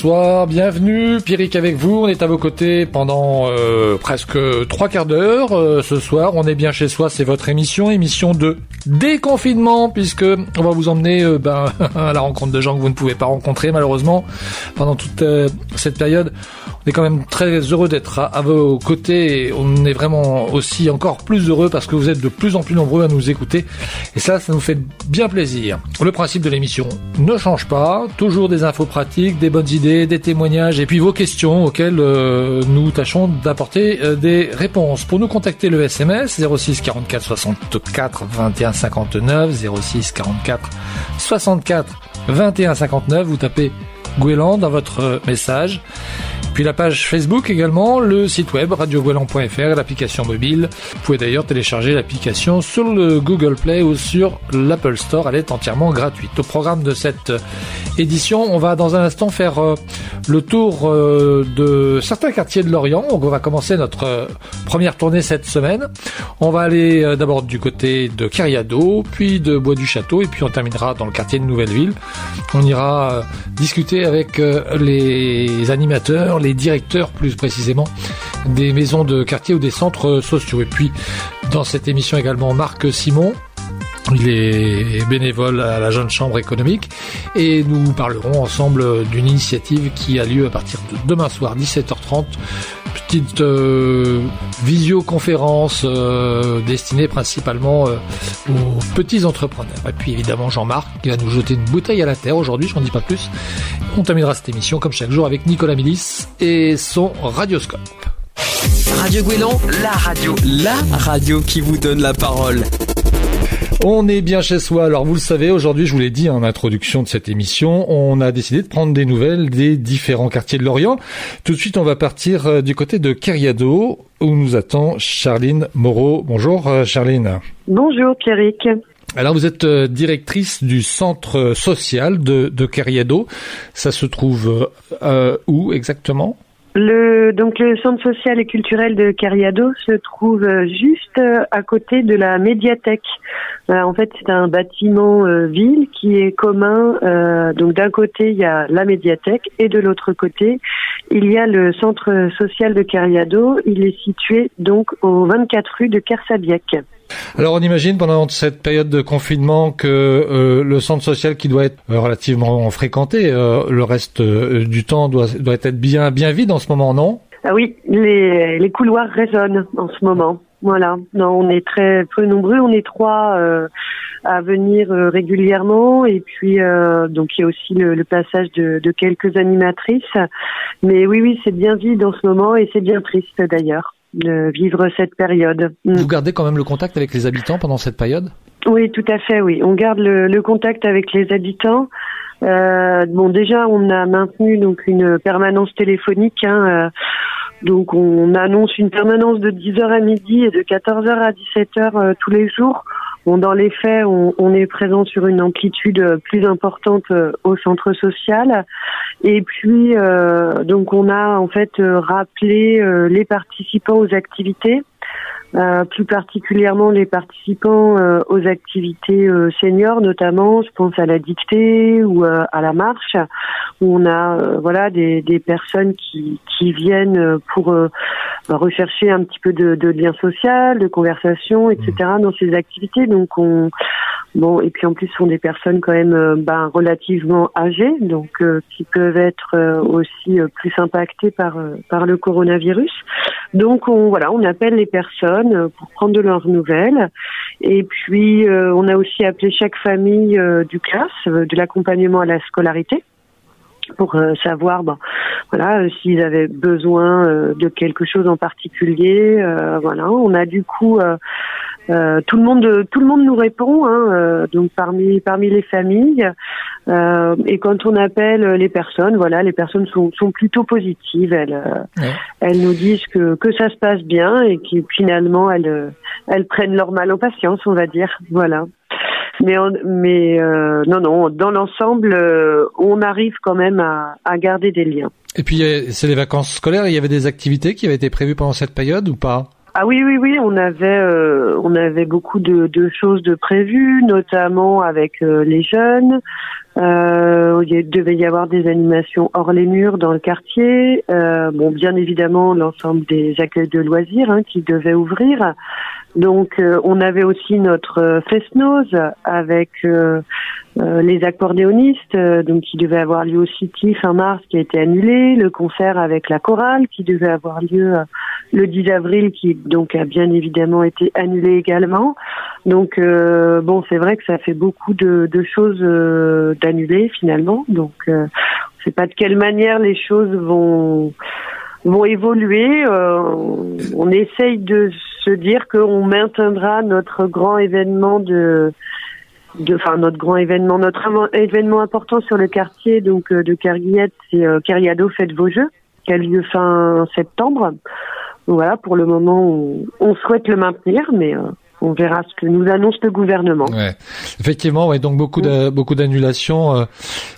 bonsoir, bienvenue. Pierrick avec vous, on est à vos côtés pendant euh, presque trois quarts d'heure. Euh, ce soir, on est bien chez soi, c'est votre émission, émission de déconfinement, puisque on va vous emmener euh, ben, à la rencontre de gens que vous ne pouvez pas rencontrer malheureusement pendant toute cette période. On est quand même très heureux d'être à, vos côtés et on est vraiment aussi encore plus heureux parce que vous êtes de plus en plus nombreux à nous écouter et ça, ça nous fait bien plaisir. Le principe de l'émission ne change pas, toujours des infos pratiques, des bonnes idées, des témoignages et puis vos questions auxquelles euh, nous tâchons d'apporter euh, des réponses. Pour nous contacter le SMS 06 44 64 21 59 06 44 64 21 59 vous tapez Gouélan dans votre euh, message puis la page Facebook également, le site web radioguelan.fr, l'application mobile. Vous pouvez d'ailleurs télécharger l'application sur le Google Play ou sur l'Apple Store. Elle est entièrement gratuite. Au programme de cette édition, on va dans un instant faire euh, le tour euh, de certains quartiers de Lorient. On va commencer notre euh, première tournée cette semaine. On va aller d'abord du côté de Cariado, puis de Bois du Château, et puis on terminera dans le quartier de Nouvelleville. On ira discuter avec les animateurs, les directeurs plus précisément des maisons de quartier ou des centres sociaux. Et puis dans cette émission également Marc Simon, il est bénévole à la Jeune Chambre économique et nous parlerons ensemble d'une initiative qui a lieu à partir de demain soir 17h30 petite euh, visioconférence euh, destinée principalement euh, aux petits entrepreneurs. Et puis évidemment Jean-Marc qui va nous jeter une bouteille à la terre aujourd'hui, je n'en dis pas plus. On terminera cette émission comme chaque jour avec Nicolas Milis et son radioscope. Radio Guélan, la radio, la radio qui vous donne la parole. On est bien chez soi. Alors vous le savez, aujourd'hui, je vous l'ai dit en introduction de cette émission, on a décidé de prendre des nouvelles des différents quartiers de Lorient. Tout de suite, on va partir euh, du côté de Cariado, où nous attend Charline Moreau. Bonjour euh, Charline. Bonjour Pierrick. Alors vous êtes euh, directrice du centre social de, de Cariado. Ça se trouve où exactement? Le, donc le centre social et culturel de Cariado se trouve juste à côté de la médiathèque. Euh, en fait, c'est un bâtiment euh, ville qui est commun. Euh, donc d'un côté, il y a la médiathèque et de l'autre côté, il y a le centre social de Cariado. Il est situé donc au 24 rue de Kersabiec. Alors on imagine pendant cette période de confinement que euh, le centre social qui doit être euh, relativement fréquenté, euh, le reste du temps doit, doit être bien bien vide en ce moment, non? Ah oui, les, les couloirs résonnent en ce moment. Voilà, non, on est très peu nombreux, on est trois à venir régulièrement. Et puis donc il y a aussi le, le passage de, de quelques animatrices. Mais oui, oui, c'est bien vide en ce moment et c'est bien triste d'ailleurs de vivre cette période. Mm. Vous gardez quand même le contact avec les habitants pendant cette période? Oui, tout à fait, oui. On garde le, contact avec les habitants. Euh, bon, déjà, on a maintenu donc une permanence téléphonique. Hein, euh, donc, on annonce une permanence de 10h à midi et de 14h à 17h euh, tous les jours dans les faits, on, est présent sur une amplitude plus importante euh, au centre social. Et puis, euh, donc, on a en fait rappelé euh, les participants aux activités. Euh, plus particulièrement les participants euh, aux activités euh, seniors, notamment, je pense à la dictée ou à la marche, où on a voilà des, des personnes qui, qui viennent pour rechercher un petit peu de, de lien social, de conversation, etc. Mmh. dans ces activités. Donc on bon et puis en plus ce sont des personnes quand même ben, relativement âgées, donc qui peuvent être aussi plus impactées par par le coronavirus. Donc on voilà, on appelle les personnes euh, pour prendre de leurs nouvelles. Et puis euh, on a aussi appelé chaque famille euh, du classe de l'accompagnement à la scolarité pour savoir bon, voilà s'ils avaient besoin de quelque chose en particulier voilà on a du coup euh, tout le monde, tout le monde nous répond. Hein, euh, donc parmi parmi les familles, euh, et quand on appelle les personnes, voilà, les personnes sont, sont plutôt positives. Elles, elles nous disent que que ça se passe bien et que finalement elles elles prennent leur mal aux patience, on va dire. Voilà. Mais mais non non, dans l'ensemble, on arrive quand même à, à garder des liens. Et puis c'est les vacances scolaires. Il y avait des activités qui avaient été prévues pendant cette période ou pas? Ah oui, oui, oui, on avait, euh, on avait beaucoup de, choses de prévues, notamment avec euh, les jeunes. Euh, il devait y avoir des animations hors les murs dans le quartier. Euh, bon, bien évidemment, l'ensemble des accueils de loisirs hein, qui devaient ouvrir. Donc, euh, on avait aussi notre fest-nose avec euh, euh, les accordéonistes, donc qui devait avoir lieu au City fin mars, qui a été annulé. Le concert avec la chorale, qui devait avoir lieu le 10 avril, qui donc a bien évidemment été annulé également. Donc, bon, c'est vrai que ça fait beaucoup de, de choses d'annuler finalement. Donc, euh, on ne sait pas de quelle manière les choses vont vont évoluer. on essaye de se dire qu'on maintiendra notre grand événement de de, enfin notre grand événement, notre événement important sur le quartier donc euh, de Carguillette, c'est euh, Carriado Faites vos jeux, qui a lieu fin septembre. voilà, pour le moment, on, souhaite le maintenir, mais euh, on verra ce que nous annonce le gouvernement. Ouais. Effectivement, ouais, donc beaucoup de, beaucoup d'annulations euh,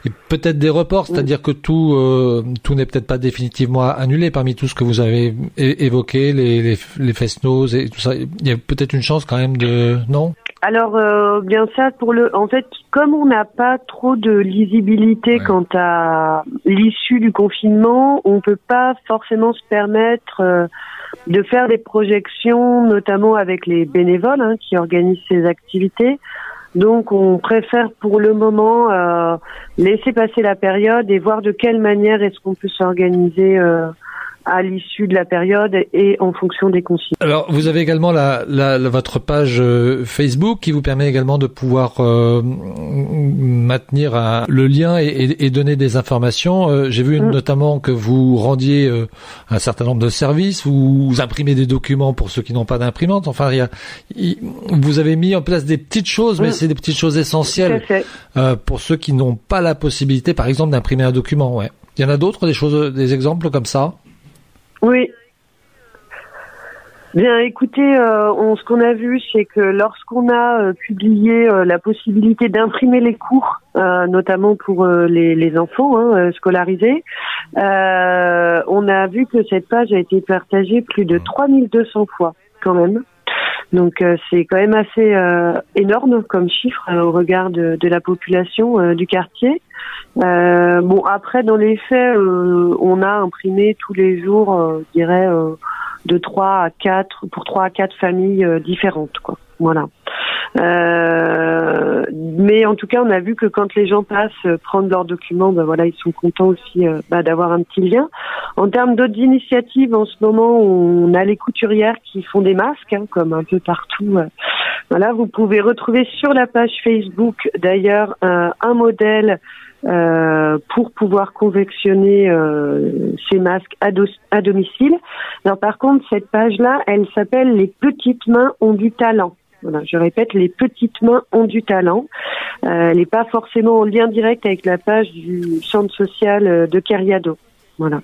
et peut-être des reports, c'est-à-dire que tout euh, tout n'est peut-être pas définitivement annulé parmi tout ce que vous avez évoqué, les les, les fest et tout ça. Il y a peut-être une chance quand même de non? Alors euh, bien ça pour le en fait comme on n'a pas trop de lisibilité quant à l'issue du confinement, on peut pas forcément se permettre euh, de faire des projections, notamment avec les bénévoles hein, qui organisent ces activités. Donc on préfère pour le moment euh, laisser passer la période et voir de quelle manière est-ce qu'on peut s'organiser euh, à l'issue de la période et en fonction des consignes. Alors, vous avez également la, la, votre page euh, Facebook qui vous permet également de pouvoir euh, maintenir le lien et, et, donner des informations. Euh, j'ai vu mm. notamment que vous rendiez un certain nombre de services, vous, imprimez des documents pour ceux qui n'ont pas d'imprimante. Enfin, il y a, vous avez mis en place des petites choses, mais mm. c'est des petites choses essentielles pour ceux qui n'ont pas la possibilité, par exemple, d'imprimer un document. Ouais. Il y en a d'autres, des choses, des exemples comme ça? Oui. Bien, écoutez, euh, on, ce qu'on a vu, c'est que lorsqu'on a euh, publié euh, la possibilité d'imprimer les cours, notamment pour les, les, enfants hein, scolarisés, on a vu que cette page a été partagée plus de 3200 fois quand même. Donc c'est quand même assez énorme comme chiffre au regard de, de la population du quartier. Euh, bon, après, dans les faits, euh, on a imprimé tous les jours, euh, je dirais, de 3 à 4, pour 3 à 4 familles différentes, quoi. Voilà. mais en tout cas, on a vu que quand les gens passent prendre leurs documents, ben voilà, ils sont contents aussi bah, d'avoir un petit lien. En termes d'autres initiatives, en ce moment, on a les couturières qui font des masques, hein, comme un peu partout. voilà, vous pouvez retrouver sur la page Facebook, d'ailleurs, un modèle euh, pour pouvoir convectionner euh, ces masques à, domicile. Alors par contre, cette page-là, elle s'appelle Les petites mains ont du talent. Voilà, je répète, les petites mains ont du talent. Euh, elle n'est pas forcément en lien direct avec la page du centre social euh, de Cariado. Voilà.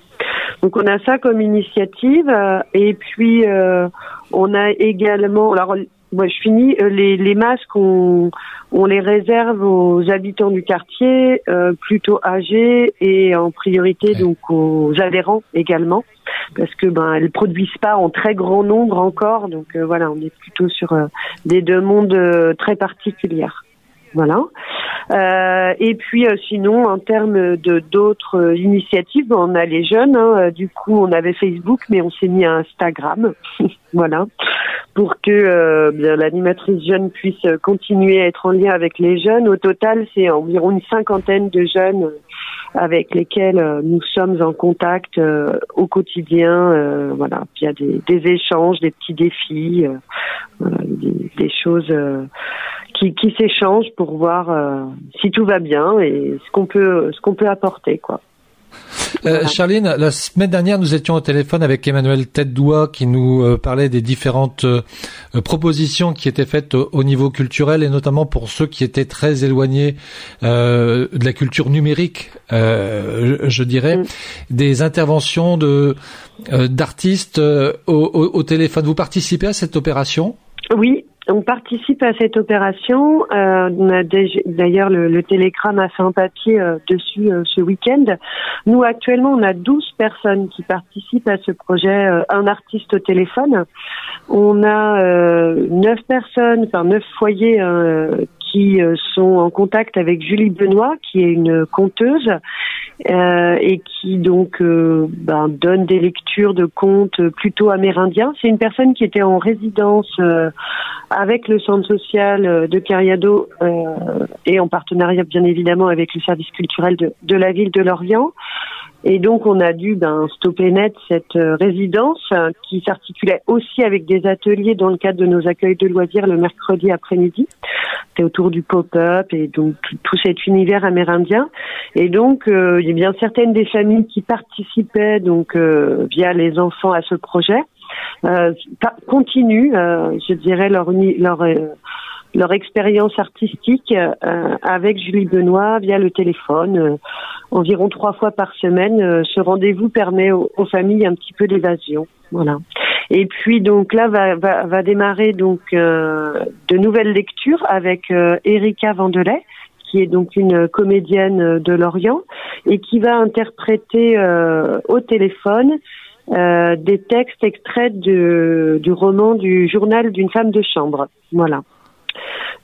Donc on a ça comme initiative et puis on a également alors moi, je finis. Euh, les, les masques, on, on, les réserve aux habitants du quartier, euh, plutôt âgés et en priorité donc aux adhérents également, parce que ben elles produisent pas en très grand nombre encore. Donc euh, voilà, on est plutôt sur des demandes très particulières. Voilà. Euh, et puis euh, sinon, en termes de d'autres euh, initiatives, on a les jeunes. Hein, du coup, on avait Facebook, mais on s'est mis à Instagram, voilà, pour que bien l'animatrice jeune puisse continuer à être en lien avec les jeunes. Au total, c'est environ une cinquantaine de jeunes avec lesquels nous sommes en contact au quotidien. voilà, il y a des, échanges, des petits défis, des, choses qui, qui s'échangent pour voir euh, si tout va bien et ce qu'on peut ce qu'on peut apporter quoi. Euh, Charline, la semaine dernière, nous étions au téléphone avec Emmanuel Tête-Doigt qui nous euh, parlait des différentes euh, propositions qui étaient faites au, niveau culturel et notamment pour ceux qui étaient très éloignés de la culture numérique, je, dirais, mm. des interventions de d'artistes au, au, au téléphone. Vous participez à cette opération? Oui, on participe à cette opération. Euh, on a d'ailleurs le, le, Télégramme a fait un papier euh, dessus euh, ce week-end. Nous actuellement, on a 12 personnes qui participent à ce projet, un artiste au téléphone. On a neuf personnes, enfin neuf foyers qui sont en contact avec Julie Benoît, qui est une conteuse et qui donc ben, donne des lectures de contes plutôt amérindiens. C'est une personne qui était en résidence avec le centre social de Cariado et en partenariat bien évidemment avec le service culturel de, la ville de Lorient. Et donc on a dû ben, stopper net cette euh, résidence euh, qui s'articulait aussi avec des ateliers dans le cadre de nos accueils de loisirs le mercredi après-midi. Autour du pop-up et donc tout, cet univers amérindien. Et donc euh, il y a bien certaines des familles qui participaient donc via les enfants à ce projet. continuent, je dirais leur, leur leur expérience artistique euh, avec Julie Benoît via le téléphone, euh, environ trois fois par semaine. Euh, ce rendez-vous permet aux, familles un petit peu d'évasion. Voilà. Et puis donc là va, va, va démarrer donc de nouvelles lectures avec Erika Vandelay qui est donc une comédienne de Lorient et qui va interpréter au téléphone des textes extraits de, du roman du journal d'une femme de chambre. Voilà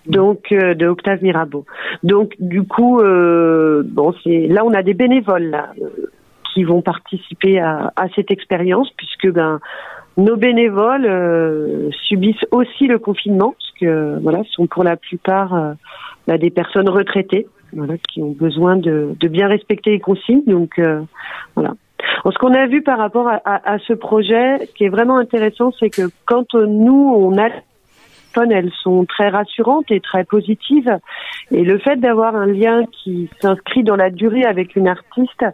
donc euh, de Octave Mirabeau. Donc du coup, euh, bon, là on a des bénévoles euh, qui vont participer à, cette expérience puisque ben nos bénévoles subissent aussi le confinement parce que voilà, sont pour la plupart bah, des personnes retraitées, qui ont besoin de, bien respecter les consignes. Donc voilà. ce qu'on a vu par rapport à, ce projet, ce qui est vraiment intéressant, c'est que quand nous on a elles sont très rassurantes et très positives. Et le fait d'avoir un lien qui s'inscrit dans la durée avec une artiste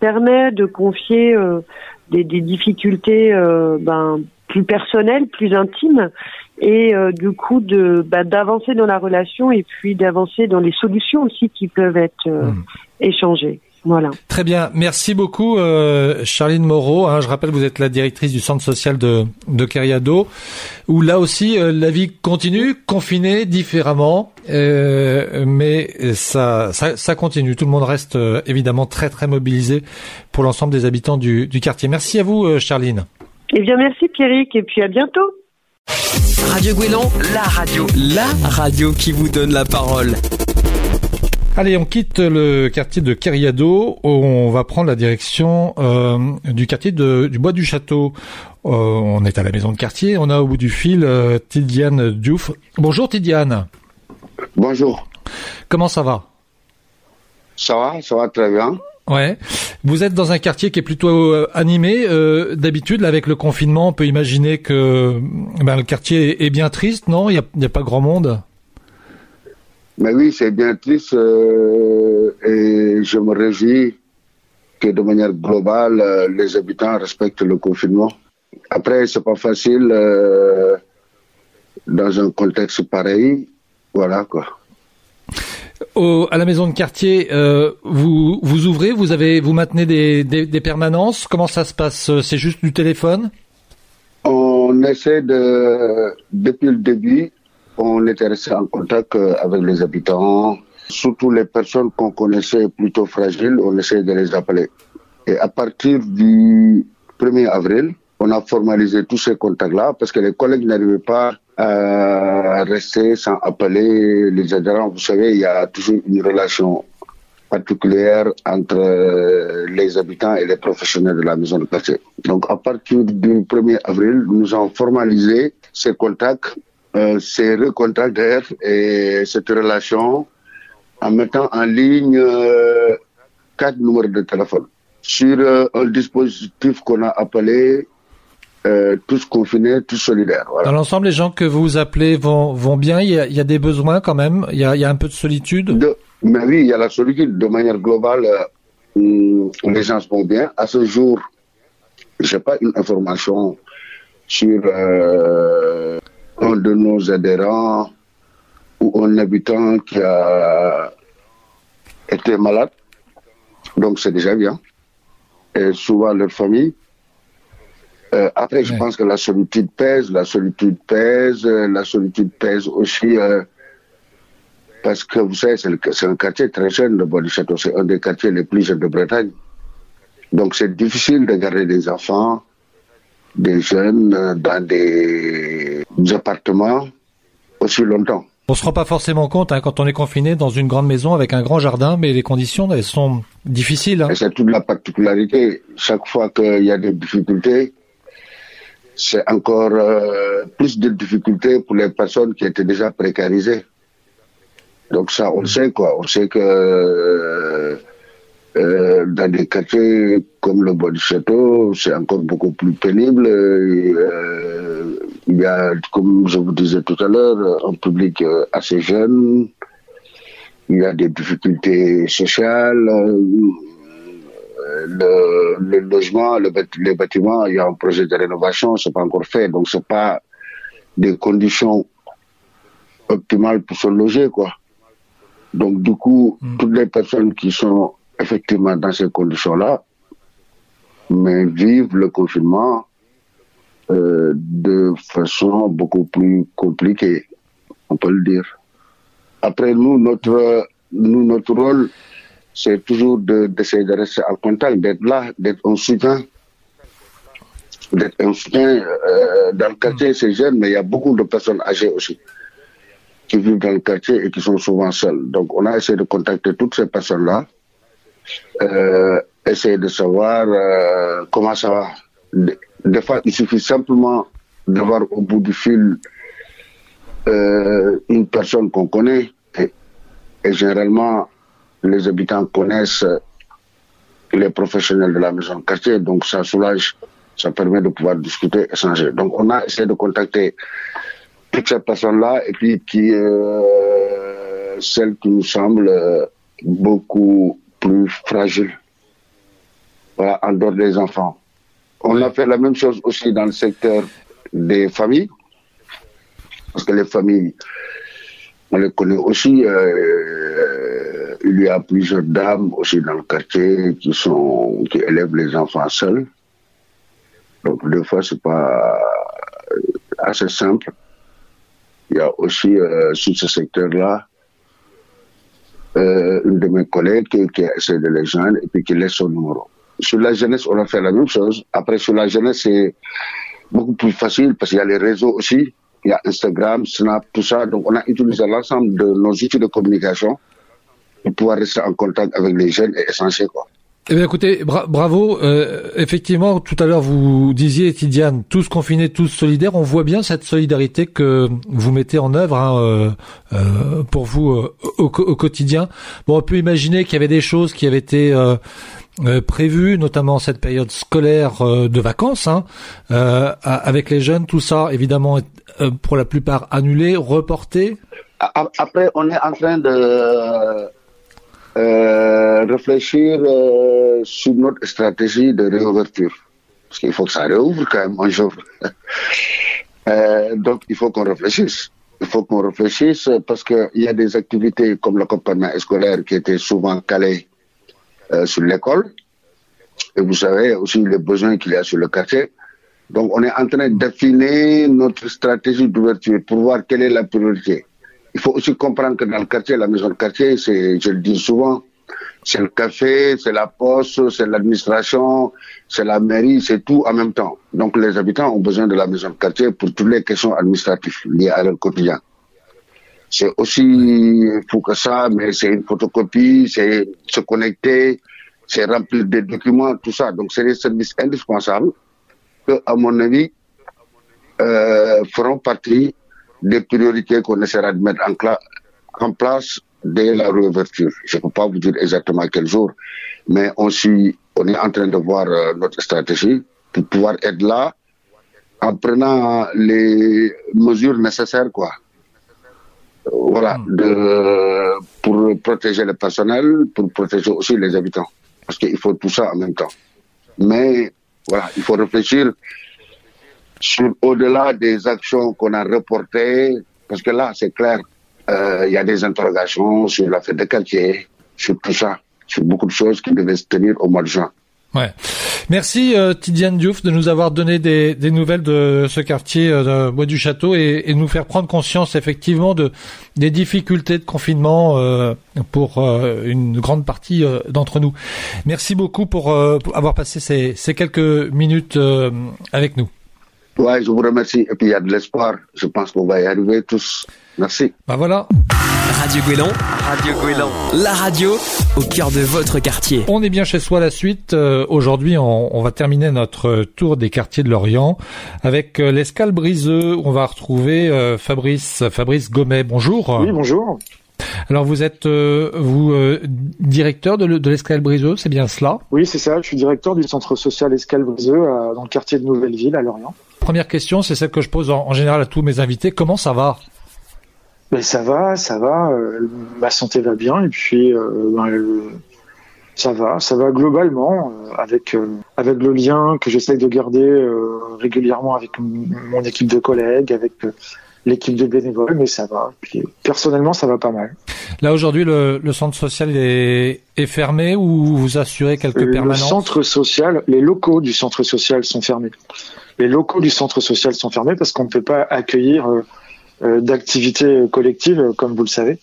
permet de confier euh, des, difficultés euh, ben, plus personnelles, plus intimes, et euh, du coup de bah, d'avancer dans la relation et puis d'avancer dans les solutions aussi qui peuvent être mmh. échangées. Voilà. Très bien, merci beaucoup euh, Charline Moreau. Hein, je rappelle, vous êtes la directrice du centre social de, de Cariado, où là aussi euh, la vie continue, confinée différemment, euh, mais ça, ça, ça, continue. Tout le monde reste euh, évidemment très très mobilisé pour l'ensemble des habitants du, du quartier. Merci à vous euh, Charline. Eh bien merci Pierrick et puis à bientôt. Radio Guélon, la radio, la radio qui vous donne la parole. Allez, on quitte le quartier de Keriado. On va prendre la direction euh, du quartier de, du Bois du Château. Euh, on est à la maison de quartier. On a au bout du fil euh, Tidiane Diouf. Bonjour Tidiane. Bonjour. Comment ça va? Ça va, ça va très bien. Ouais. Vous êtes dans un quartier qui est plutôt animé. D'habitude, avec le confinement, on peut imaginer que ben, le quartier est bien triste, non? Il n'y a, a, pas grand monde? Mais oui, c'est bien triste euh, et je me réjouis que de manière globale, euh, les habitants respectent le confinement. Après, c'est pas facile euh, dans un contexte pareil. Voilà quoi. Au, à la maison de quartier, euh, vous vous ouvrez, vous avez, vous maintenez des, des, des permanences. Comment ça se passe? C'est juste du téléphone? On essaie de, depuis le début, on était resté en contact euh, avec les habitants, surtout les personnes qu'on connaissait plutôt fragiles, on essayait de les appeler. Et à partir du 1er avril, on a formalisé tous ces contacts-là parce que les collègues n'arrivaient pas à rester sans appeler les adhérents. Vous savez, il y a toujours une relation particulière entre euh, les habitants et les professionnels de la maison de quartier. Donc, à partir du 1er avril, nous avons formalisé ces contacts euh, ces recontacts et cette relation en mettant en ligne euh, quatre numéros de téléphone sur euh, un dispositif qu'on a appelé tous confinés, tous solidaires. Voilà. Dans l'ensemble, les gens que vous appelez vont, vont bien. Il y, a, il y a des besoins quand même. Il y a, il y a un peu de solitude. De, mais oui, il y a la solitude. De manière globale, euh, les gens vont bien. À ce jour, j'ai pas une information sur un de nos adhérents ou un habitant qui a été malade. Donc c'est déjà bien. Et souvent leur famille. Euh, après, je pense que la solitude pèse, la solitude pèse, la solitude pèse aussi euh, parce que vous savez, c'est un quartier très jeune, le Bois du Château. C'est un des quartiers les plus jeunes de Bretagne. Donc c'est difficile de garder des enfants, des jeunes euh, dans des appartements aussi longtemps. On se rend pas forcément compte hein, quand on est confiné dans une grande maison avec un grand jardin, mais les conditions elles sont difficiles. Hein. C'est toute la particularité. Chaque fois qu'il y a des difficultés, c'est encore euh, plus de difficultés pour les personnes qui étaient déjà précarisées. Donc ça, on le sait quoi. On sait que euh, euh, dans des quartiers comme le Bois du Château, c'est encore beaucoup plus pénible. Euh, il y a, comme je vous disais tout à l'heure, un public euh, assez jeune. Il y a des difficultés sociales. Le, le logement, le, les bâtiments, il y a un projet de rénovation, c'est pas encore fait, donc c'est pas des conditions optimales pour se loger, quoi. Donc du coup, mm. toutes les personnes qui sont effectivement dans ces conditions-là, mais vivent le confinement euh, de façon beaucoup plus compliquée, on peut le dire. Après, nous, notre, nous, notre rôle, c'est toujours d'essayer de, rester en contact, d'être là, d'être un soutien. D'être un soutien. Euh, dans le quartier, c'est jeune, mais il y a beaucoup de personnes âgées aussi qui vivent dans le quartier et qui sont souvent seules. Donc, on a essayé de contacter toutes ces personnes-là euh, essayer de savoir euh, comment ça va. Des fois, il suffit simplement d'avoir au bout du fil euh, une personne qu'on connaît. Et, généralement, les habitants connaissent les professionnels de la maison de quartier, donc ça soulage, ça permet de pouvoir discuter, échanger. Donc on a essayé de contacter toutes ces personnes-là et puis qui, euh, celles qui nous semblent beaucoup plus fragile, voilà, en dehors des enfants. On a fait la même chose aussi dans le secteur des familles, parce que les familles, on les connaît aussi. Euh, il y a plusieurs dames aussi dans le quartier qui sont qui élèvent les enfants seuls. Donc des fois c'est pas assez simple. Il y a aussi euh, sur ce secteur-là euh, une de mes collègues qui, qui essaie de les joindre et puis qui laisse son numéro. Sur la jeunesse, on a fait la même chose. Après, sur la jeunesse, c'est beaucoup plus facile parce qu'il y a les réseaux aussi. Il y a Instagram, Snap, tout ça. Donc, on a utilisé l'ensemble de nos outils de communication pour pouvoir rester en contact avec les jeunes et essentiel, quoi. Eh bien, écoutez, bravo. Euh, effectivement, tout à l'heure, vous disiez, Tidiane, tous confinés, tous solidaires. On voit bien cette solidarité que vous mettez en œuvre hein, euh, euh pour vous au, au, quotidien. Bon, on peut imaginer qu'il y avait des choses qui avaient été euh, prévues, notamment cette période scolaire de vacances, hein, avec les jeunes. Tout ça, évidemment, pour la plupart annulé, reporté. Après, on est en train de euh, réfléchir euh, sur notre stratégie de réouverture. Parce qu'il faut que ça réouvre quand même un jour. euh, donc, il faut qu'on réfléchisse. Il faut qu'on réfléchisse parce qu'il y a des activités comme l'accompagnement scolaire qui étaient souvent calées euh, sur l'école. Et vous savez aussi les besoins qu'il y a sur le quartier. Donc, on est en train d'affiner notre stratégie d'ouverture pour voir quelle est la priorité. Il faut aussi comprendre que dans le quartier, la maison de quartier, c'est, je le dis souvent, c'est le café, c'est la poste, c'est l'administration, c'est la mairie, c'est tout en même temps. Donc les habitants ont besoin de la maison de quartier pour toutes les questions administratives liées à leur quotidien. C'est aussi fou que ça, mais c'est une photocopie, c'est se connecter, c'est remplir des documents, tout ça. Donc c'est des services indispensables que, à mon avis, euh, feront partie des priorités qu'on essaiera de mettre en, place dès la réouverture. Je ne peux pas vous dire exactement quel jour, mais on, suit, on est en train de voir euh, notre stratégie pour pouvoir être là en prenant les mesures nécessaires, quoi. Voilà, hmm. de, pour protéger le personnel, pour protéger aussi les habitants. Parce qu'il faut tout ça en même temps. Mais voilà, il faut réfléchir sur au-delà des actions qu'on a reportées, parce que là, c'est clair, euh, il y a des interrogations sur la fête de quartier, sur tout ça, sur beaucoup de choses qui devaient se tenir au mois de juin. Ouais. Merci euh, Tidiane Diouf de nous avoir donné des, des nouvelles de ce quartier euh, de Bois du Château et, et, nous faire prendre conscience effectivement de des difficultés de confinement euh, pour euh, une grande partie euh, d'entre nous. Merci beaucoup pour, pour avoir passé ces, ces quelques minutes avec nous. Ouais, je vous remercie. Et puis il y a de l'espoir. Je pense qu'on va y arriver tous. Merci. Bah voilà. Radio Guélon, Radio Guélon, la radio au cœur de votre quartier. On est bien chez soi la suite. Euh, Aujourd'hui, on, on va terminer notre tour des quartiers de Lorient avec euh, l'escale briseux. On va retrouver euh, Fabrice, Fabrice Gomet. Bonjour. Oui, bonjour. Alors vous êtes euh, vous euh, directeur de, le- de l'escale briseux, c'est bien cela? Oui, c'est ça. Je suis directeur du centre social Escale Briseux euh, dans le quartier de Nouvelle-Ville à Lorient. Première question, c'est celle que je pose en, en général à tous mes invités. Comment ça va? Mais ça va, ça va. euh, ma santé va bien et puis euh, ben, euh, ça va, ça va globalement avec avec le lien que j'essaye de garder régulièrement avec mon équipe de collègues, avec l'équipe de bénévoles, mais ça va. Puis personnellement, ça va pas mal. Là aujourd'hui, le, le centre social est, est fermé ou vous assurez quelques Euh, Le permanences centre social, les locaux du centre social sont fermés. Les locaux du centre social sont fermés parce qu'on ne peut pas accueillir d'activités collectives, euh, comme vous le savez.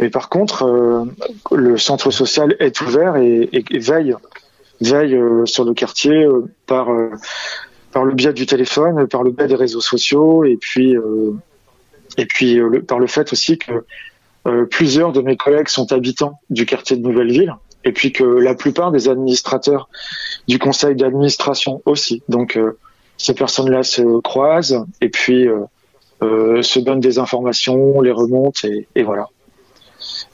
Mais par contre, euh, le centre social est ouvert et, veille, veille euh, sur le quartier euh, par euh, par le biais du téléphone, par le biais des réseaux sociaux, et puis euh, et puis euh, par le fait aussi que euh, plusieurs de mes collègues sont habitants du quartier de Nouvelle-Ville et puis que la plupart des administrateurs du conseil d'administration aussi. Donc euh, ces personnes-là se croisent et puis euh, euh, se donnent des informations, les remontent et, et voilà.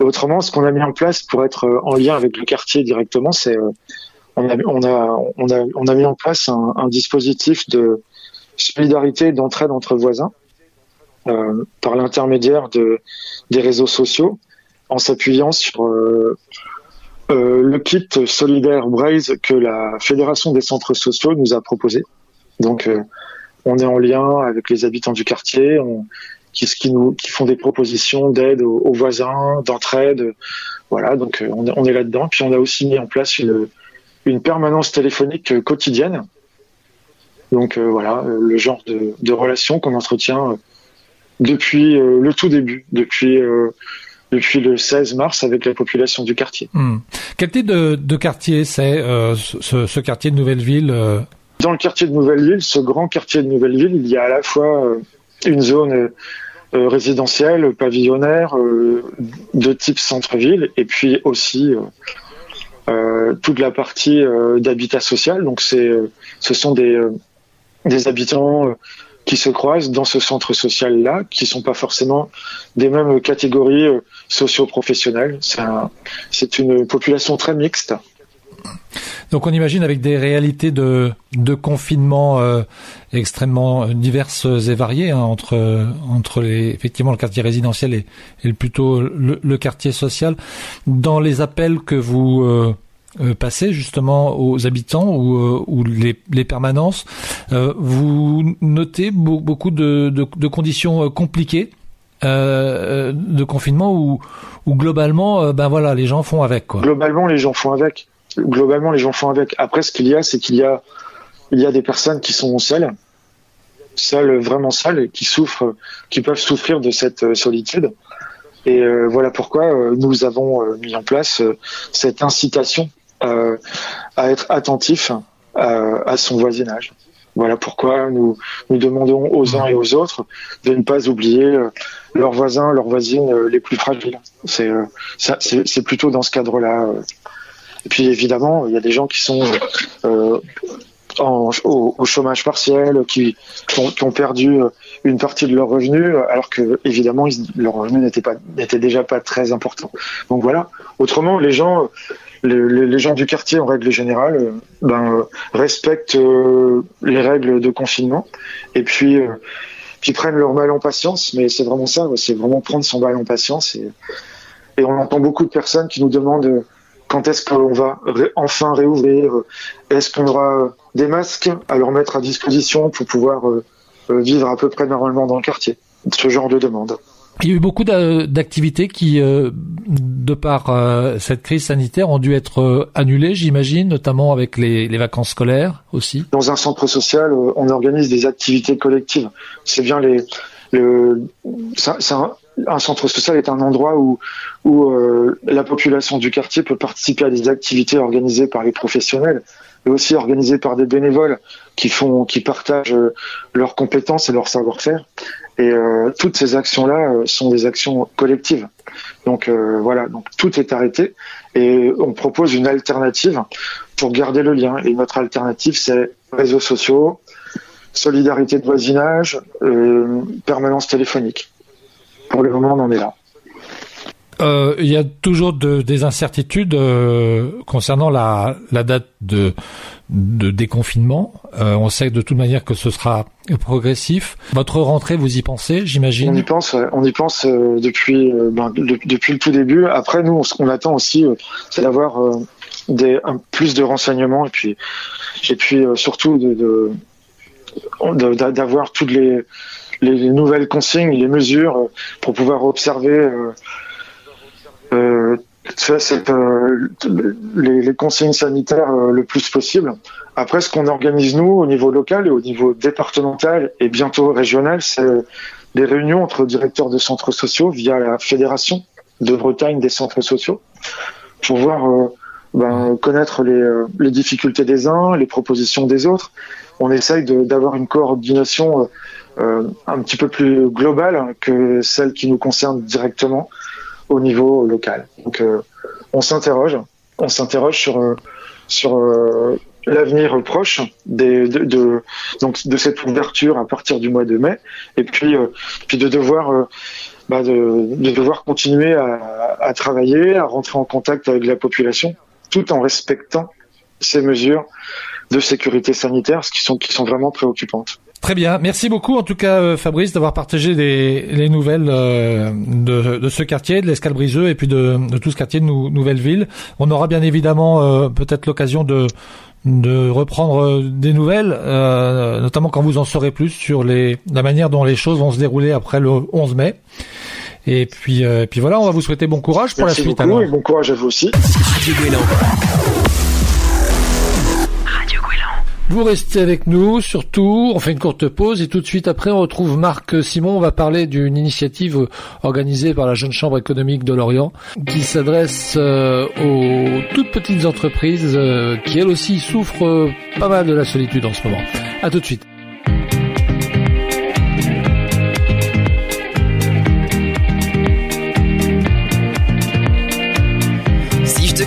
Autrement, ce qu'on a mis en place pour être euh, en lien avec le quartier directement, c'est euh, on a, on a on a on a mis en place un, un dispositif de solidarité et d'entraide entre voisins euh, par l'intermédiaire de des réseaux sociaux en s'appuyant sur euh, euh, le kit solidaire Braze que la Fédération des centres sociaux nous a proposé. Donc, euh, on est en lien avec les habitants du quartier, qui, font des propositions d'aide aux, voisins, d'entraide. Voilà, donc euh, on, est- là-dedans. Puis on a aussi mis en place une, permanence téléphonique euh, quotidienne. Donc euh, voilà, le genre de, relation qu'on entretient depuis le tout début, depuis le 16 mars avec la population du quartier. Hmm. Quel type de, quartier c'est ce, quartier de Nouvelle-Ville Dans le quartier de Nouvelle-Ville, ce grand quartier de Nouvelle-Ville, il y a à la fois euh, une zone euh, euh, résidentielle, pavillonnaire, de type centre-ville, et puis aussi toute la partie d'habitat social. Donc c'est, ce sont des, habitants qui se croisent dans ce centre social-là, qui sont pas forcément des mêmes catégories socio-professionnelles. C'est une population très mixte. Donc on imagine avec des réalités de, confinement euh, extrêmement diverses et variées hein, entre entre les effectivement le quartier résidentiel et, plutôt le, quartier social. Dans les appels que vous euh, euh, passez justement aux habitants ou, euh, les, permanences, euh, vous notez beau- beaucoup de, conditions euh, compliquées euh, de confinement où, globalement euh, ben voilà les gens font avec. Globalement, les gens font avec. Globalement, les gens font avec. Après, ce qu'il y a, c'est qu'il y a, il y a des personnes qui sont seules, seules, vraiment seules, et qui souffrent, qui peuvent souffrir de cette euh, solitude. Et euh, voilà pourquoi euh, nous avons mis en place cette incitation à être attentif à son voisinage. Voilà pourquoi nous, nous demandons aux uns et aux autres de ne pas oublier leurs voisins, leurs voisines les plus fragiles. C'est plutôt dans ce cadre-là. Et puis évidemment, il y a des gens qui sont euh, au, chômage partiel, qui, ont, perdu euh, une partie de leurs revenus, alors que évidemment ils- leurs revenus n'étaient déjà pas très importants. Donc voilà. Autrement, les gens, les, gens du quartier en règle générale, euh, ben respectent les règles de confinement et puis euh, prennent leur mal en patience. Mais c'est vraiment ça, c'est vraiment prendre son mal en patience et on entend beaucoup de personnes qui nous demandent quand est-ce qu'on va ré- enfin réouvrir, euh, est-ce qu'on aura euh, des masques à leur mettre à disposition pour pouvoir euh, vivre à peu près normalement dans le quartier? Ce genre de demande. Il y a eu beaucoup d'a- d'activités qui, de par cette crise sanitaire, ont dû être annulées, j'imagine, notamment avec les, les vacances scolaires aussi. Dans un centre social, on organise des activités collectives. C'est bien les, le, ça- ça- un centre social est un endroit où, euh, la population du quartier peut participer à des activités organisées par les professionnels, mais aussi organisées par des bénévoles qui font, qui partagent euh, leurs compétences et leur savoir-faire. Et euh, toutes ces actions-là sont des actions collectives. Donc voilà, donc tout est arrêté et on propose une alternative pour garder le lien. Et notre alternative, c'est réseaux sociaux, solidarité de voisinage, permanence téléphonique. Pour le moment, on en est là. Euh, il y a toujours de, des incertitudes euh, concernant la, la date de, de déconfinement. Euh, on sait de toute manière que ce sera progressif. Votre rentrée, vous y pensez, On y j'imagine pense, on y pense depuis ben, de- depuis le tout début. Après, nous, on, ce qu'on attend aussi, c'est d'avoir des un- plus de renseignements et puis et puis surtout de d'avoir toutes les les nouvelles consignes, les mesures euh, pour pouvoir observer euh, euh, les, consignes sanitaires le plus possible. Après, ce qu'on organise nous au niveau local et au niveau départemental et bientôt régional, c'est des réunions entre directeurs de centres sociaux via la fédération de Bretagne des centres sociaux pour voir ben, connaître les, difficultés des uns, les propositions des autres. On essaye d'avoir une coordination un petit peu plus globale que celle qui nous concerne directement au niveau local. Donc, euh, on s'interroge, on s'interroge sur euh, sur euh, l'avenir proche de, de cette ouverture à partir du mois de mai, et puis euh, puis de devoir euh, bah, de devoir continuer à, à travailler, à rentrer en contact avec la population, tout en respectant ces mesures de sécurité sanitaire, ce qui sont qui sont vraiment préoccupantes. Très bien, merci beaucoup en tout cas euh, Fabrice d'avoir partagé les, les nouvelles euh, de, de ce quartier, de l'Escale Briseux et puis de, de tout ce quartier de Nou- Nouvelle-Ville. On aura bien évidemment euh, peut-être l'occasion de, de reprendre des nouvelles, euh, notamment quand vous en saurez plus sur les, la manière dont les choses vont se dérouler après le 11 mai. Et puis, euh, et puis voilà, on va vous souhaiter bon courage pour Merci la suite. beaucoup alors. et bon courage à vous aussi. Vous restez avec nous, surtout, on fait une courte pause et tout de suite après on retrouve Marc Simon, on va parler d'une initiative organisée par la Jeune Chambre économique de Lorient qui s'adresse euh, aux toutes petites entreprises euh, qui elles aussi souffrent pas mal de la solitude en ce moment. À tout de suite.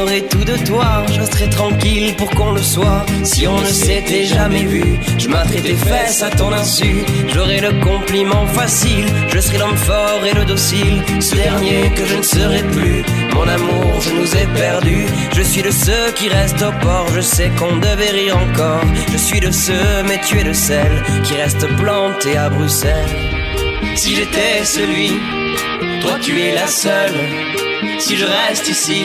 J'ignorais tout de toi, je serais tranquille pour qu'on le soit. Si on ne s'était jamais vu, je m'atterais tes fesses à ton insu. J'aurais le compliment facile, je serais l'homme fort et le docile. Ce dernier que je ne serai plus, mon amour, je nous ai perdus. Je suis de ceux qui restent au port, je sais qu'on devait rire encore. Je suis de ceux, mais tu es de celle qui reste planté à Bruxelles. Si j'étais celui, toi tu es la seule. Si je reste ici,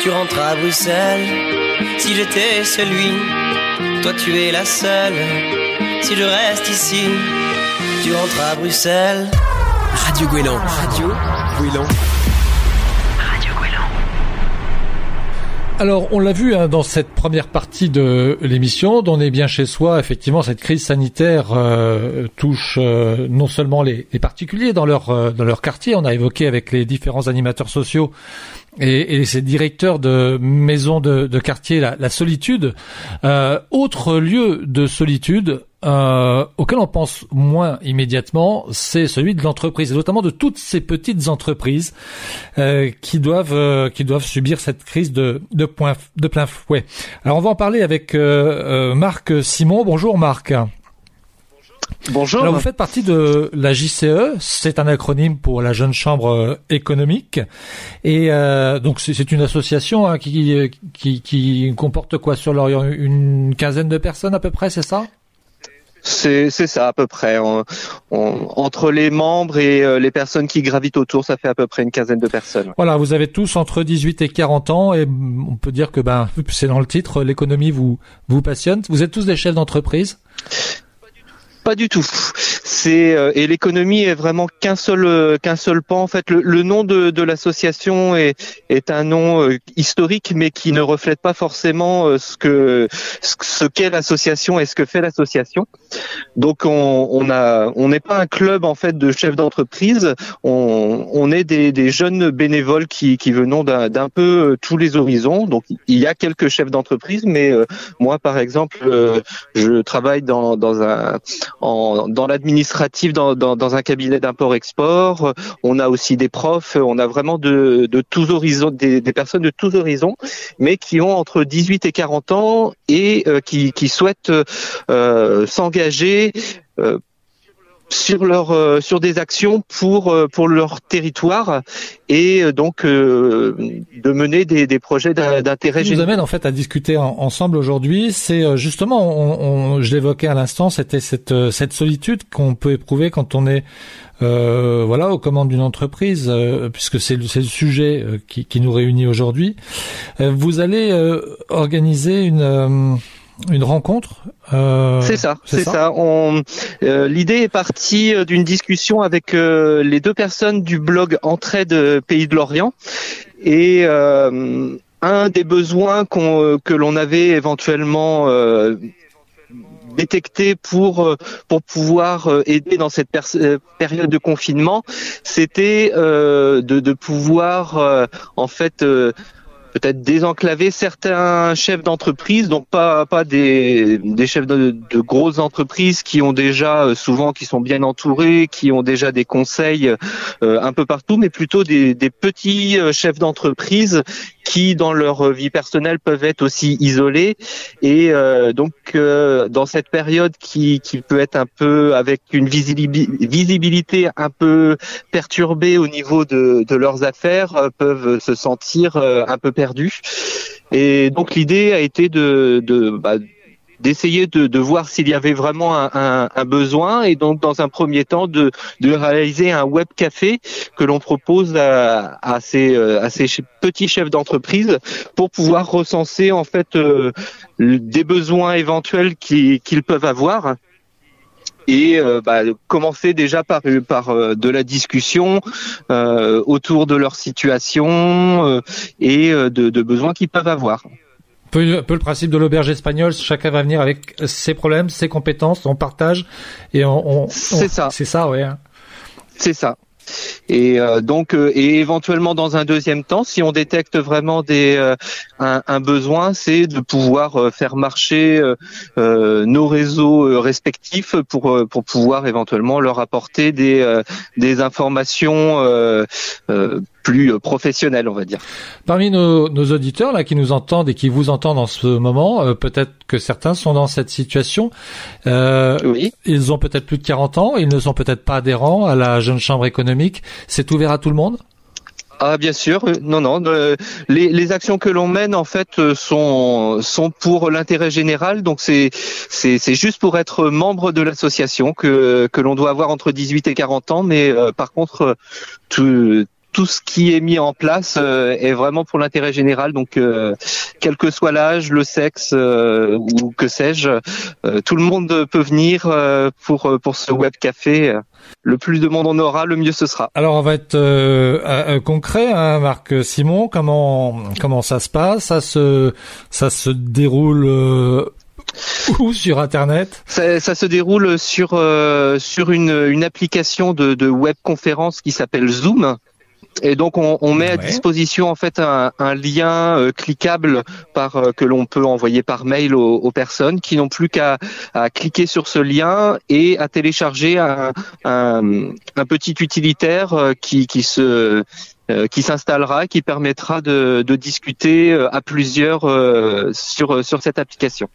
tu rentres à Bruxelles. Si j'étais celui, toi tu es la seule. Si je reste ici, tu rentres à Bruxelles. Radio Guélan. Radio Guélan. Alors, on l'a vu hein, dans cette première partie de l'émission, d'on est bien chez soi. Effectivement, cette crise sanitaire euh, touche euh, non seulement les, les, particuliers dans leur euh, dans leur quartier. On a évoqué avec les différents animateurs sociaux et, et ces directeurs de maisons de, de quartier la, la solitude. Euh, autre lieu de solitude euh, auquel on pense moins immédiatement, c'est celui de l'entreprise, et notamment de toutes ces petites entreprises euh, qui doivent euh, qui doivent subir cette crise de de, point, de plein fouet. Alors on va en parler avec euh, Marc Simon. Bonjour Marc. Bonjour. Alors vous faites partie de la JCE, c'est un acronyme pour la Jeune Chambre économique, et euh, donc c'est une association hein, qui, qui, qui comporte quoi sur leur une quinzaine de personnes à peu près, c'est ça? C'est ça à peu près. On, on, entre les membres et euh, les personnes qui gravitent autour, ça fait à peu près une quinzaine de personnes. Voilà, vous avez tous entre 18 et 40 ans et on peut dire que ben c'est dans le titre, l'économie vous vous passionne. Vous êtes tous des chefs d'entreprise? Pas du tout. C'est euh, et l'économie est vraiment qu'un seul euh, qu'un seul pan. En fait, le, le nom de, de l'association est est un nom euh, historique, mais qui ne reflète pas forcément ce que ce qu'est l'association et ce que fait l'association. Donc on, on a on n'est pas un club en fait de chefs d'entreprise. On, on est des, des jeunes bénévoles qui qui venons d'un peu tous les horizons. Donc il y a quelques chefs d'entreprise, mais moi par exemple, je travaille dans dans un en, dans l'administratif, dans, dans, un cabinet d'import-export. On a aussi des profs, on a vraiment de, tous horizons, des, des, personnes de tous horizons, mais qui ont entre 18 et 40 ans et euh, qui, qui, souhaitent euh, s'engager euh, sur leur euh, sur des actions pour euh, pour leur territoire et euh, donc de mener des, des projets d'intérêt général. nous amène en fait à discuter ensemble aujourd'hui, c'est justement, on, on, je l'évoquais à l'instant, c'était cette cette solitude qu'on peut éprouver quand on est euh, voilà aux commandes d'une entreprise, puisque c'est le, le sujet qui, qui nous réunit aujourd'hui. vous allez organiser une une rencontre euh, C'est ça, c'est ça. On, euh, l'idée est partie euh, d'une discussion avec euh, les deux personnes du blog Entraide Pays de l'Orient et euh, un des besoins qu'on, que l'on avait éventuellement détecté pour pour pouvoir aider dans cette période de confinement, c'était de, de pouvoir en fait peut-être désenclaver certains chefs d'entreprise, donc pas pas des, des chefs de, de, grosses entreprises qui ont déjà euh, souvent qui sont bien entourés, qui ont déjà des conseils euh, un peu partout, mais plutôt des, des petits euh, chefs d'entreprise qui dans leur vie personnelle peuvent être aussi isolés. Et euh, donc euh, dans cette période qui, qui peut être un peu avec une visibilité un peu perturbée au niveau de, de leurs affaires euh, peuvent se sentir un peu perdus et donc l'idée a été bah, d'essayer de, voir s'il y avait vraiment un, besoin et donc dans un premier temps de, réaliser un web café que l'on propose à, ces, euh, petits chefs d'entreprise pour pouvoir recenser en fait euh, des besoins éventuels qu'ils peuvent avoir et euh, bah, commencer déjà par, par euh, de la discussion euh, autour de leur situation et de, de besoins qu'ils peuvent avoir peu, peu le principe de l'auberge espagnole, chacun va venir avec ses problèmes, ses compétences, on partage et on. on c'est ça. C'est ça, ouais. C'est ça. Et euh, donc, euh, et éventuellement dans un deuxième temps, si on détecte vraiment des euh, un, un, besoin, c'est de pouvoir faire marcher nos réseaux respectifs pour pour pouvoir éventuellement leur apporter des des informations plus professionnelles, on va dire. Parmi nos, nos, auditeurs là qui nous entendent et qui vous entendent en ce moment, peut-être que certains sont dans cette situation. oui. Ils ont peut-être plus de 40 ans, ils ne sont peut-être pas adhérents à la jeune chambre économique c'est ouvert à tout le monde? Ah bien sûr, euh, non non, euh, les, les actions que l'on mène en fait euh, sont sont pour l'intérêt général, donc c'est c'est c'est juste pour être membre de l'association que que l'on doit avoir entre 18 et 40 ans, mais par contre tout tout ce qui est mis en place euh, est vraiment pour l'intérêt général. Donc, euh, quel que soit l'âge, le sexe euh, ou que sais-je, tout le monde peut venir pour pour ce web café. Le plus de monde on aura, le mieux ce sera. Alors, on va être concret, hein, Marc Simon. Comment comment ça se passe? Ça se ça se déroule. Où sur Internet? Ça, ça, se déroule sur sur une, une application de, de web conférence qui s'appelle Zoom. Et donc on, on met à disposition en fait un, un lien euh, cliquable par euh, que l'on peut envoyer par mail aux, aux personnes qui n'ont plus qu'à cliquer sur ce lien et à télécharger un, un, un petit utilitaire euh, qui, qui se qui s'installera, qui permettra de, de, discuter à plusieurs sur sur cette application.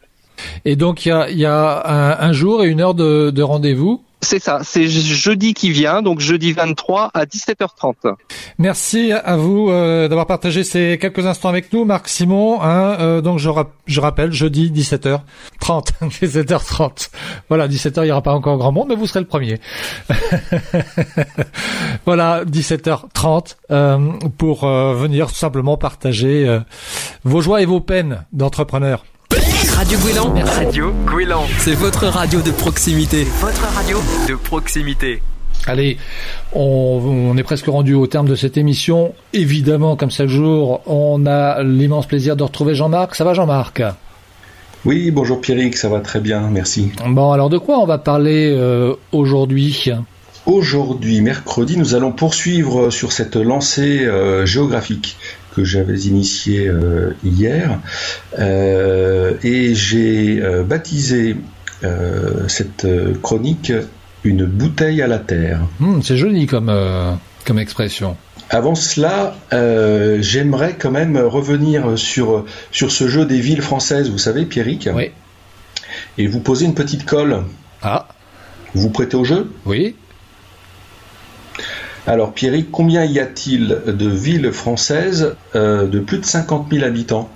Et donc il y a, y a un, un, jour et une heure de, de rendez-vous c'est ça, c'est jeudi qui vient, donc jeudi 23 à 17h30. Merci à vous euh, d'avoir partagé ces quelques instants avec nous, Marc Simon. Hein, euh, donc je, rappelle, jeudi 17h30, 17h30. Voilà, 17h, il n'y aura pas encore grand monde, mais vous serez le premier. voilà, 17h30 euh, pour venir tout simplement partager vos joies et vos peines d'entrepreneur. Radio Gouélan. Radio Gouélan. C'est votre radio de proximité. Votre radio de proximité. Allez, on, est presque rendu au terme de cette émission. Évidemment, comme chaque jour, on a l'immense plaisir de retrouver Jean-Marc. Ça va Jean-Marc? Oui, bonjour Pierrick, ça va très bien, merci. Bon, alors de quoi on va parler euh, aujourd'hui? Aujourd'hui, mercredi, nous allons poursuivre sur cette lancée euh, géographique que j'avais initié euh, hier. Euh, et j'ai euh, baptisé cette chronique une bouteille à la terre. Hmm, c'est joli comme, comme expression. Avant cela, j'aimerais quand même revenir sur, sur ce jeu des villes françaises, vous savez, Pierrick Oui. Et vous poser une petite colle. Ah. Vous prêtez au jeu? Oui. Alors Pierrick, combien y a-t-il de villes françaises euh, de plus de 50 000 habitants?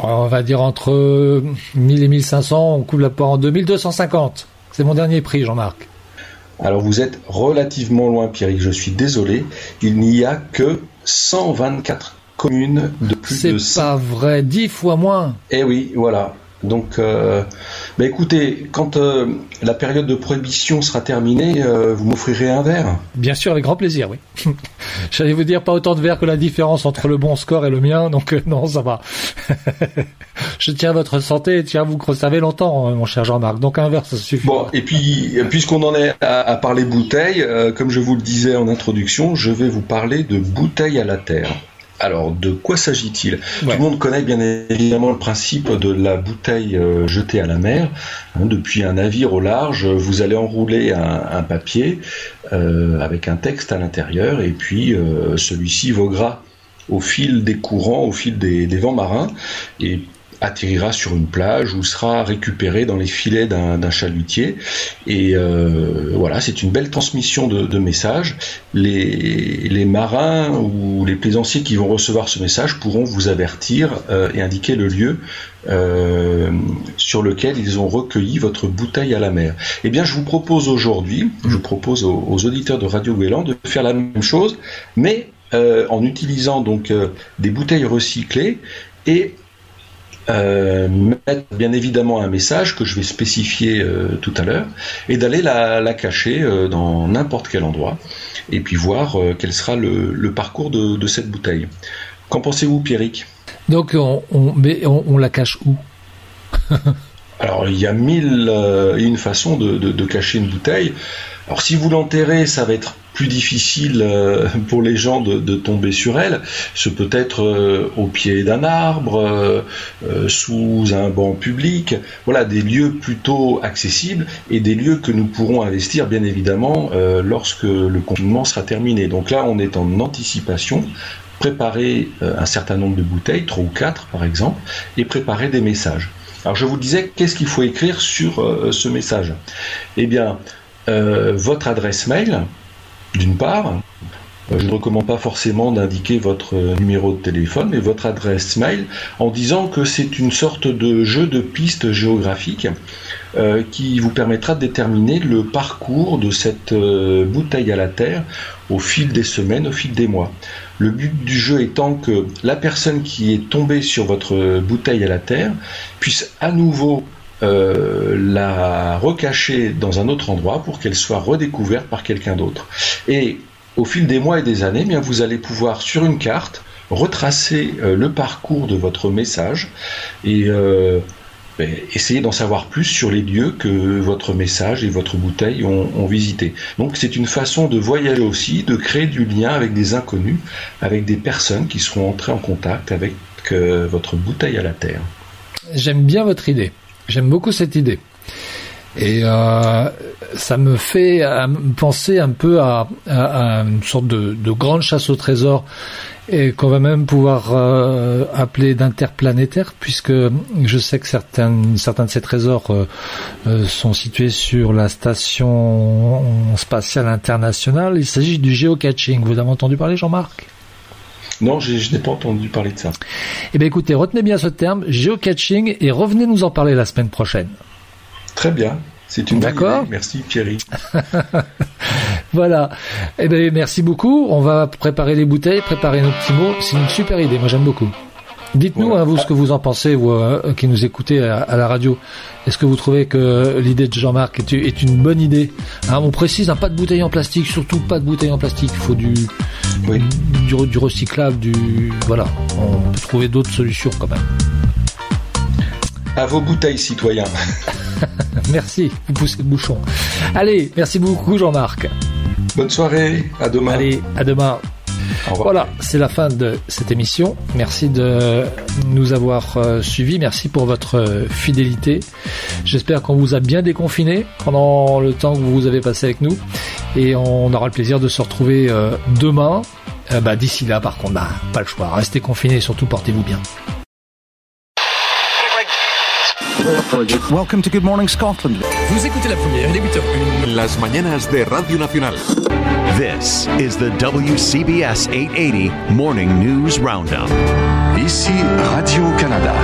On va dire entre 1000 et 1500, on coupe la part en 2250. C'est mon dernier prix, Jean-Marc. Alors vous êtes relativement loin, Pierrick, je suis désolé. Il n'y a que 124 communes de plus de... C'est pas vrai, 10 fois moins. Eh oui, voilà. Donc, euh, bah écoutez, quand euh, la période de prohibition sera terminée, euh, vous m'offrirez un verre Bien sûr, avec grand plaisir, oui. J'allais vous dire pas autant de verres que la différence entre le bon score et le mien, donc non, ça va. Je tiens à votre santé et tiens à vous conserver longtemps, mon cher Jean-Marc. Donc un verre, ça suffit. Bon, et puis, puisqu'on en est à, à parler bouteilles, comme je vous le disais en introduction, je vais vous parler de bouteilles à la terre. Alors, de quoi s'agit-il? Tout le monde connaît bien évidemment le principe de la bouteille euh, jetée à la mer. Hein, depuis un navire au large, vous allez enrouler un, papier euh, avec un texte à l'intérieur, et puis euh, celui-ci voguera au fil des courants, au fil des, des vents marins, et atterrira sur une plage ou sera récupéré dans les filets d'un chalutier. Et euh, voilà, c'est une belle transmission de, messages. Les, marins ou les plaisanciers qui vont recevoir ce message pourront vous avertir euh, et indiquer le lieu euh, sur lequel ils ont recueilli votre bouteille à la mer. Eh bien, je vous propose aujourd'hui, je propose aux, auditeurs de Radio Guélan de faire la même chose, mais en utilisant donc des bouteilles recyclées et euh, mettre bien évidemment un message que je vais spécifier euh, tout à l'heure et d'aller la, cacher euh, dans n'importe quel endroit et puis voir quel sera le, parcours de, cette bouteille. Qu'en pensez-vous, Pierrick? Donc, on, on, la cache où? Alors, il y a mille et une façons de, cacher une bouteille. Alors, si vous l'enterrez, ça va être plus difficile euh, pour les gens de, tomber sur elle. Ce peut être euh, au pied d'un arbre, euh, sous un banc public. Voilà, des lieux plutôt accessibles et des lieux que nous pourrons investir bien évidemment lorsque le confinement sera terminé. Donc là, on est en anticipation préparer un certain nombre de bouteilles, trois ou quatre par exemple, et préparer des messages. Alors je vous disais, qu'est-ce qu'il faut écrire sur ce message? Eh bien, votre adresse mail, d'une part, euh, je ne recommande pas forcément d'indiquer votre numéro de téléphone, mais votre adresse mail, en disant que c'est une sorte de jeu de pistes géographiques qui vous permettra de déterminer le parcours de cette bouteille à la terre au fil des semaines, au fil des mois. Le but du jeu étant que la personne qui est tombée sur votre bouteille à la terre puisse à nouveau euh, la recacher dans un autre endroit pour qu'elle soit redécouverte par quelqu'un d'autre. Et au fil des mois et des années, eh bien vous allez pouvoir sur une carte retracer euh, le parcours de votre message et euh, essayer d'en savoir plus sur les lieux que votre message et votre bouteille ont, ont visité. Donc c'est une façon de voyager aussi, de créer du lien avec des inconnus, avec des personnes qui seront entrées en contact avec euh, votre bouteille à la terre. J'aime bien votre idée. J'aime beaucoup cette idée. Et euh, ça me fait penser un peu à, à, une sorte de, de, grande chasse au trésor et qu'on va même pouvoir euh, appeler d'interplanétaire puisque je sais que certains, certains de ces trésors euh, euh, sont situés sur la station spatiale internationale. Il s'agit du géocaching. Vous avez entendu parler, Jean-Marc? Non, je n'ai pas entendu parler de ça. Eh bien écoutez, retenez bien ce terme, géocaching, et revenez nous en parler la semaine prochaine. Très bien. C'est une D'accord. Merci Thierry. voilà. Eh bien, merci beaucoup. On va préparer les bouteilles, préparer nos petits mots. C'est une super idée. Moi, j'aime beaucoup. Dites-nous, hein, vous, ce que vous en pensez, vous euh, qui nous écoutez à, la radio. Est-ce que vous trouvez que l'idée de Jean-Marc est, une bonne idée? Hein, On précise, hein, pas de bouteilles en plastique, surtout pas de bouteilles en plastique. Il faut du, du, du, recyclable, du voilà. On peut trouver d'autres solutions quand même. À vos bouteilles, citoyens. merci, vous poussez le bouchon. Allez, merci beaucoup Jean-Marc. Bonne soirée, à demain. Allez, à demain. Voilà, c'est la fin de cette émission. Merci de nous avoir euh, suivis. Merci pour votre euh, fidélité. J'espère qu'on vous a bien déconfiné pendant le temps que vous avez passé avec nous. Et on aura le plaisir de se retrouver euh, demain. bah, D'ici là, par contre, bah, pas le choix. Restez confinés et surtout portez-vous bien. Welcome to Good Morning Scotland. Vous écoutez la première, est 8h01. Las mañanas de Radio Nacional. This is the WCBS 880 Morning News Roundup. Ici Radio-Canada.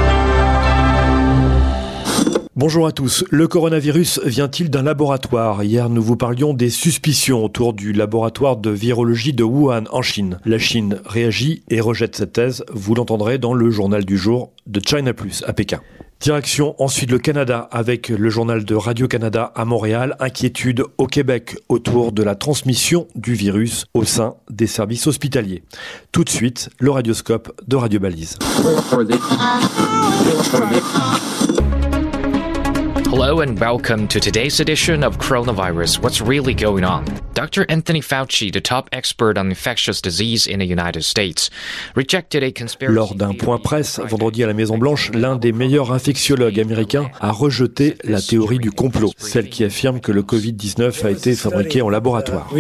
Bonjour à tous. Le coronavirus vient-il d'un laboratoire? Hier, nous vous parlions des suspicions autour du laboratoire de virologie de Wuhan en Chine. La Chine réagit et rejette cette thèse. Vous l'entendrez dans le journal du jour de China Plus à Pékin. Direction ensuite le Canada avec le journal de Radio-Canada à Montréal. Inquiétude au Québec autour de la transmission du virus au sein des services hospitaliers. Tout de suite, le radioscope de Radio Balise. Hello and welcome to today's edition of Coronavirus What's Really Going On? Dr. Anthony Fauci, the top expert on infectious disease in the United States, rejected a conspiracy. Lors d'un point presse vendredi à la Maison Blanche, l'un des meilleurs infectiologues américains a rejeté la théorie du complot, celle qui affirme que le Covid-19 a été fabriqué en laboratoire.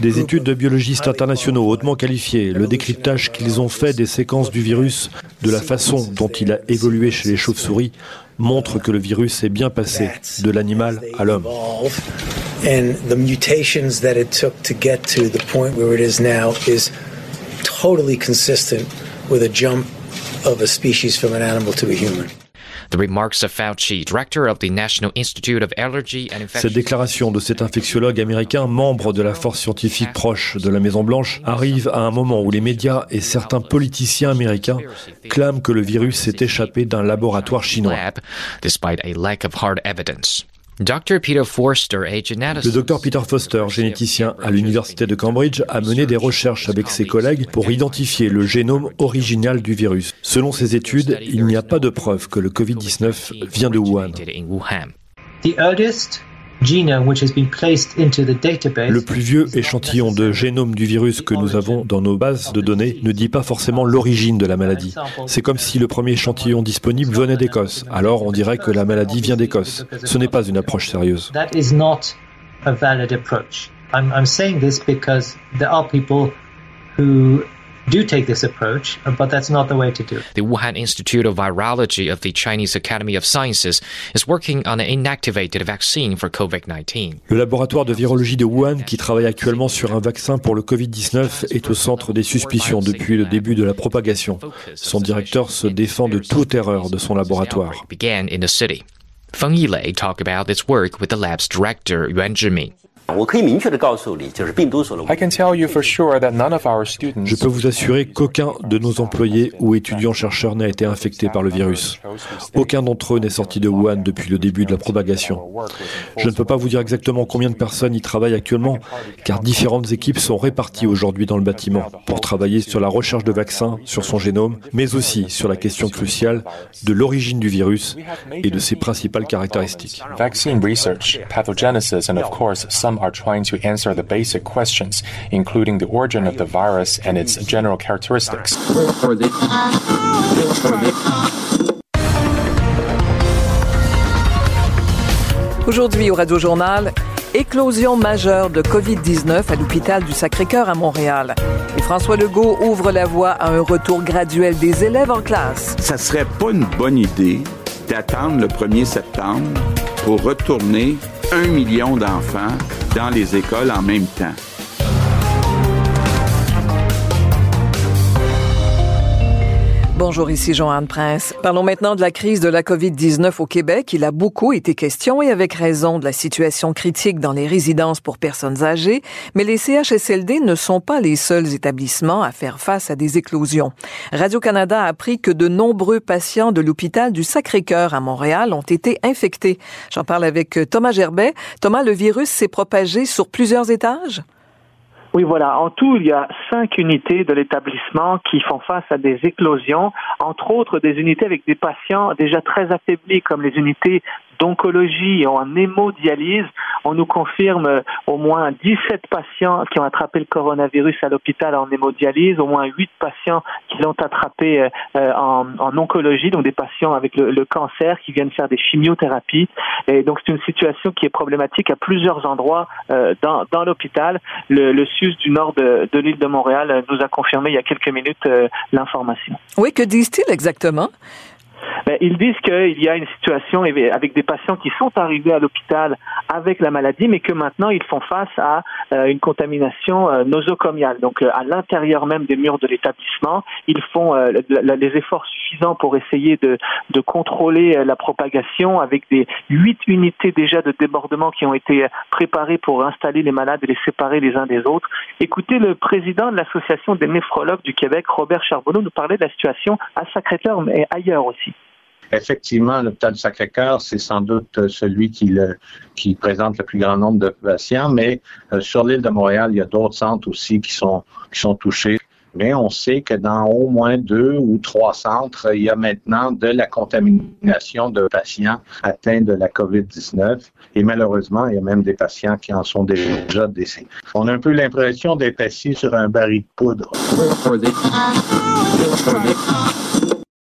Des études de biologistes internationaux hautement qualifiés, le décryptage qu'ils ont fait des séquences du virus, de la façon dont il a évolué chez les chauves-souris, montre que le virus est bien passé de l'animal à l'homme. And the mutations that it took to get to the point where it is of. Cette déclaration de cet infectiologue américain, membre de la force scientifique proche de la Maison-Blanche, arrive à un moment où les médias et certains politiciens américains clament que le virus s'est échappé d'un laboratoire chinois. Le docteur Peter Foster, généticien à l'université de Cambridge, a mené des recherches avec ses collègues pour identifier le génome original du virus. Selon ses études, il n'y a pas de preuve que le Covid-19 vient de Wuhan. Le plus vieux échantillon de génome du virus que nous avons dans nos bases de données ne dit pas forcément l'origine de la maladie. C'est comme si le premier échantillon disponible venait d'Écosse. Alors on dirait que la maladie vient d'Écosse. Ce n'est pas une approche sérieuse. I'm saying this because there are people who do take this approach, but that's not the way to do it. The Wuhan Institute of Virology of the Chinese Academy of Sciences is working on an inactivated vaccine for COVID-19. Le laboratoire de virologie de Wuhan, qui travaille actuellement sur un vaccin pour le Covid-19, est au centre des suspicions depuis le début de la propagation. Son directeur se défend de toute erreur de son laboratoire. Began in the city. Feng Yilei talked about its work with the lab's director Yuan Zhiming. Je peux vous assurer qu'aucun de nos employés ou étudiants-chercheurs n'a été infecté par le virus. Aucun d'entre eux n'est sorti de Wuhan depuis le début de la propagation. Je ne peux pas vous dire exactement combien de personnes y travaillent actuellement, car différentes équipes sont réparties aujourd'hui dans le bâtiment pour travailler sur la recherche de vaccins, sur son génome, mais aussi sur la question cruciale de l'origine du virus et de ses principales caractéristiques. Vaccine research, pathogenesis and of course some are trying to answer the basic questions, including the origin of the virus and its general characteristics. Aujourd'hui au Radio Journal, éclosion majeure de COVID-19 à l'hôpital du Sacré-Cœur à Montréal. Et François Legault ouvre la voie à un retour graduel des élèves en classe. Ça serait pas une bonne idée d'attendre le 1er septembre pour retourner un million d'enfants dans les écoles en même temps. Bonjour, ici Joanne Prince. Parlons maintenant de la crise de la COVID-19 au Québec. Il a beaucoup été question et avec raison de la situation critique dans les résidences pour personnes âgées, mais les CHSLD ne sont pas les seuls établissements à faire face à des éclosions. Radio-Canada a appris que de nombreux patients de l'hôpital du Sacré-Cœur à Montréal ont été infectés. J'en parle avec Thomas Gerbet. Thomas, le virus s'est propagé sur plusieurs étages? Oui, voilà. En tout, il y a cinq unités de l'établissement qui font face à des éclosions, entre autres des unités avec des patients déjà très affaiblis, comme les unités d'oncologie et en hémodialyse. On nous confirme euh, au moins 17 patients qui ont attrapé le coronavirus à l'hôpital en hémodialyse, au moins 8 patients qui l'ont attrapé euh, euh, en, oncologie, donc des patients avec le, cancer qui viennent faire des chimiothérapies. Et donc c'est une situation qui est problématique à plusieurs endroits dans, l'hôpital. Le, le SUS du nord de l'île de Montréal nous a confirmé il y a quelques minutes l'information. Oui, que disent-ils exactement? Ben, ils disent qu'il y a une situation avec des patients qui sont arrivés à l'hôpital avec la maladie, mais que maintenant ils font face à euh, une contamination euh, nosocomiale. Donc, euh, à l'intérieur même des murs de l'établissement, ils font les efforts suffisants pour essayer de, contrôler la propagation avec des huit unités déjà de débordement qui ont été préparées pour installer les malades et les séparer les uns des autres. Écoutez, le président de l'Association des néphrologues du Québec, Robert Charbonneau, nous parlait de la situation à Sacré-Cœur, mais ailleurs aussi. Effectivement, l'hôpital du Sacré-Cœur, c'est sans doute celui qui, présente le plus grand nombre de patients, mais euh, sur l'île de Montréal, il y a d'autres centres aussi qui sont touchés. Mais on sait que dans au moins deux ou trois centres, il y a maintenant de la contamination de patients atteints de la COVID-19. Et malheureusement, il y a même des patients qui en sont déjà décédés. On a un peu l'impression d'être assis sur un baril de poudre.